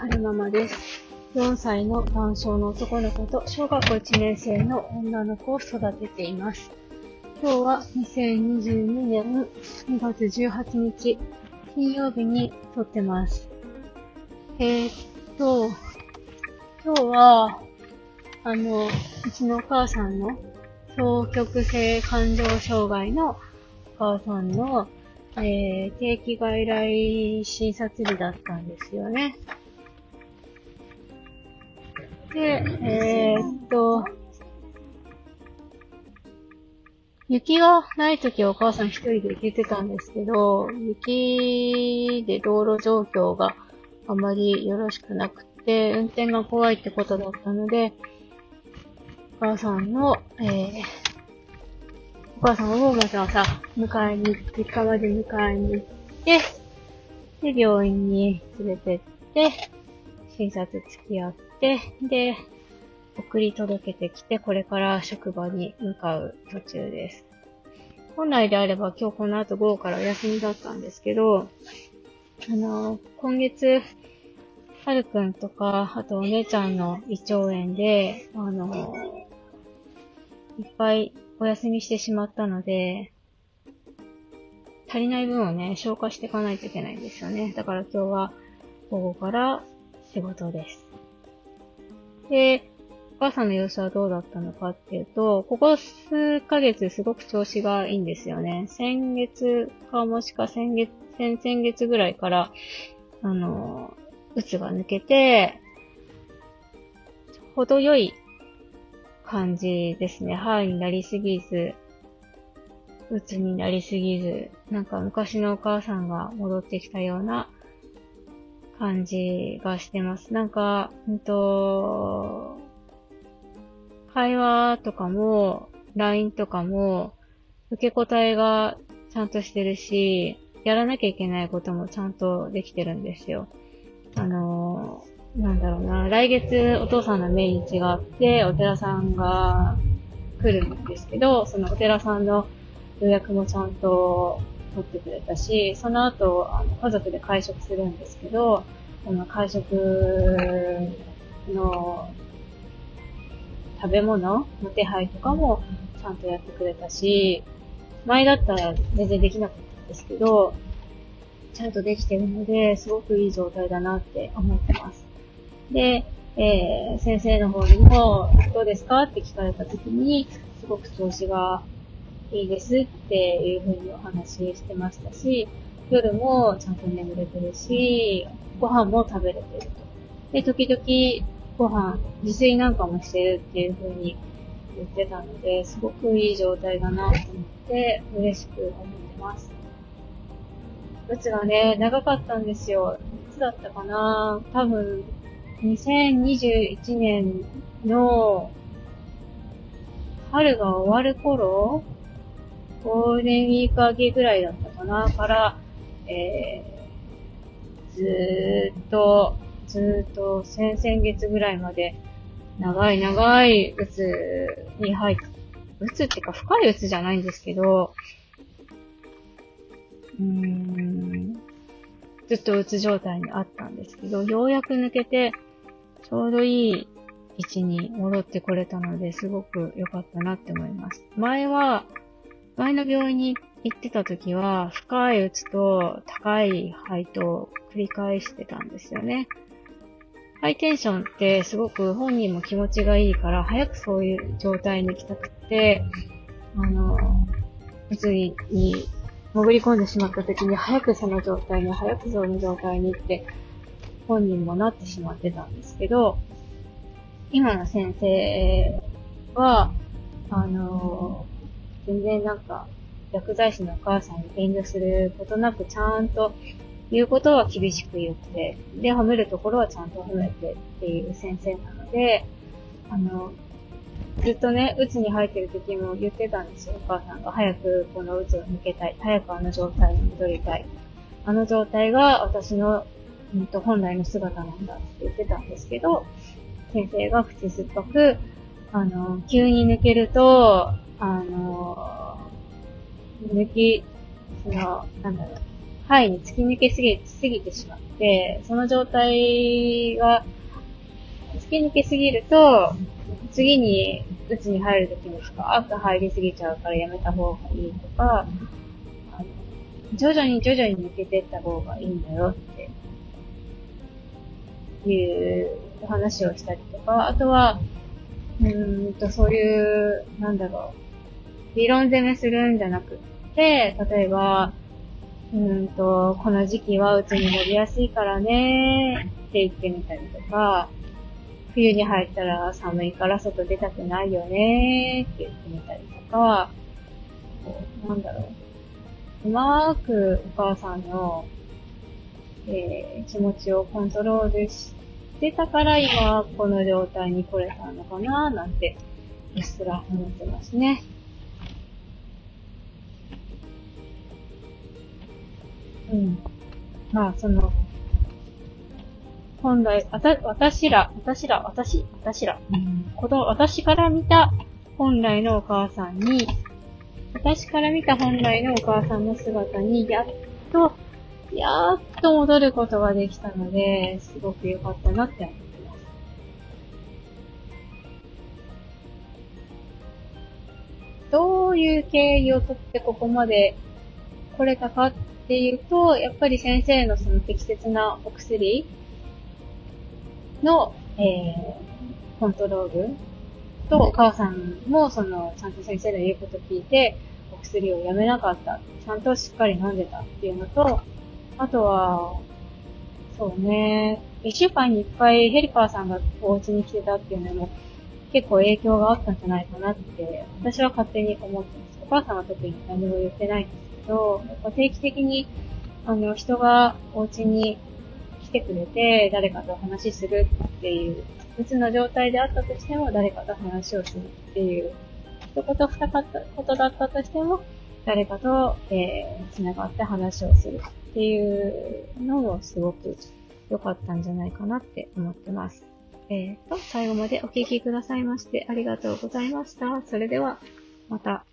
春ママです。4歳の男性の男の子と小学校1年生の女の子を育てています。今日は2022年2月18日金曜日に撮ってます。えー、っと、今日は、あの、うちのお母さんの双極性感情障害のお母さんの、えー、定期外来診察日だったんですよね。で、えー、っと、雪がないときはお母さん一人で行けてたんですけど、雪で道路状況があまりよろしくなくて、運転が怖いってことだったので、お母さんの、えー、お母さんをまずはさ、迎えに、実家まで迎えに行って、で、病院に連れてって、診察付き合って、で、送り届けてきて、これから職場に向かう途中です。本来であれば今日この後午後からお休みだったんですけど、あの、今月、はるくんとか、あとお姉ちゃんの胃腸炎で、あの、いっぱいお休みしてしまったので、足りない分をね、消化していかないといけないんですよね。だから今日は午後から仕事です。で、お母さんの様子はどうだったのかっていうと、ここ数ヶ月すごく調子がいいんですよね。先月かもしか先月、先々月ぐらいから、あの、うつが抜けて、程よい感じですね。ハイになりすぎず、うつになりすぎず、なんか昔のお母さんが戻ってきたような感じがしてます。なんか、うんと、会話とかも、LINE とかも、受け答えがちゃんとしてるし、やらなきゃいけないこともちゃんとできてるんですよ。あの、なんだろうな、来月お父さんの命日があって、お寺さんが来るんですけど、そのお寺さんの予約もちゃんと取ってくれたし、その後、あの家族で会食するんですけど、その会食の食べ物の手配とかもちゃんとやってくれたし、前だったら全然できなかったんですけど、ちゃんとできてるので、すごくいい状態だなって思ってます。で、えー、先生の方にも、どうですか？って聞かれた時に、すごく調子がいいですっていうふうにお話ししてましたし、夜もちゃんと眠れてるし、ご飯も食べれてると。で、時々ご飯、自炊なんかもしてるっていうふうに言ってたので、すごくいい状態だなと思って、嬉しく思ってます。うつがね、長かったんですよ。いつだったかな？多分、2021年の春が終わる頃ゴールデンウィーク明けぐらいだったかなから、えー、ずーっと、ずーっと先々月ぐらいまで長い長い鬱に入っ、鬱っていうか深い鬱じゃないんですけど、うーん、ずっと鬱状態にあったんですけど、ようやく抜けて、ちょうどいい位置に戻ってこれたので、すごく良かったなって思います。前は、前の病院に行ってた時は、深い鬱と高い肺と繰り返してたんですよね。ハイテンションってすごく本人も気持ちがいいから、早くそういう状態に行きたくて、あの、鬱に潜り込んでしまった時に、早くその状態に、早くその状態にって、本人もなってしまってたんですけど、今の先生は、あの、全然なんか、薬剤師のお母さんに遠慮することなく、ちゃんと言うことは厳しく言って、で、褒めるところはちゃんと褒めてっていう先生なので、あの、ずっとね、鬱に入ってる時も言ってたんですよ、お母さんが。早くこの鬱を抜けたい。早くあの状態に戻りたい。あの状態が私の、うん、と本来の姿なんだって言ってたんですけど、先生が口酸っぱく、あの、急に抜けると、あの、抜き、その、なんだろう、肺に突き抜けすぎ、すぎてしまって、その状態が突き抜けすぎると、次に鬱に入るときに深く入りすぎちゃうからやめた方がいいとか、徐々に徐々に抜けていった方がいいんだよって。いう話をしたりとか、あとは、うんと、そういう、なんだろう、理論攻めするんじゃなくて、例えば、うんと、この時期はうつになりやすいからねって言ってみたりとか、冬に入ったら寒いから外出たくないよねって言ってみたりとか、なんだろう。うまーくお母さんの、えー、気持ちをコントロールしてたから今この状態に来れたのかななんて、うっすら思ってますね。うん。まあ、その、本来、あた、私ら、私ら、私、私ら、うん、子供、私から見た本来のお母さんに、私から見た本来のお母さんの姿に、やっと、やっと戻ることができたので、すごく良かったなって思ってます。どういう経緯をとってここまで来れたかっていうと、やっぱり先生のその適切なお薬の、えー、コントロールと、お母さんも、その、ちゃんと先生の言うこと聞いて、お薬をやめなかった。ちゃんとしっかり飲んでたっていうのと、あとは、そうね、一週間に一回ヘルパーさんがお家に来てたっていうのも、結構影響があったんじゃないかなって、私は勝手に思ってます。お母さんは特に何も言ってないんですけど、やっぱ定期的に、あの、人がお家に来てくれて、誰かと話するっていう、別の状態であったとしても、誰かと話をするっていう、一言二言だったとしても、誰かと、えー、繋がって話をするっていうのもすごく良かったんじゃないかなって思ってます。えーと、最後までお聴きくださいましてありがとうございました。それでは、また。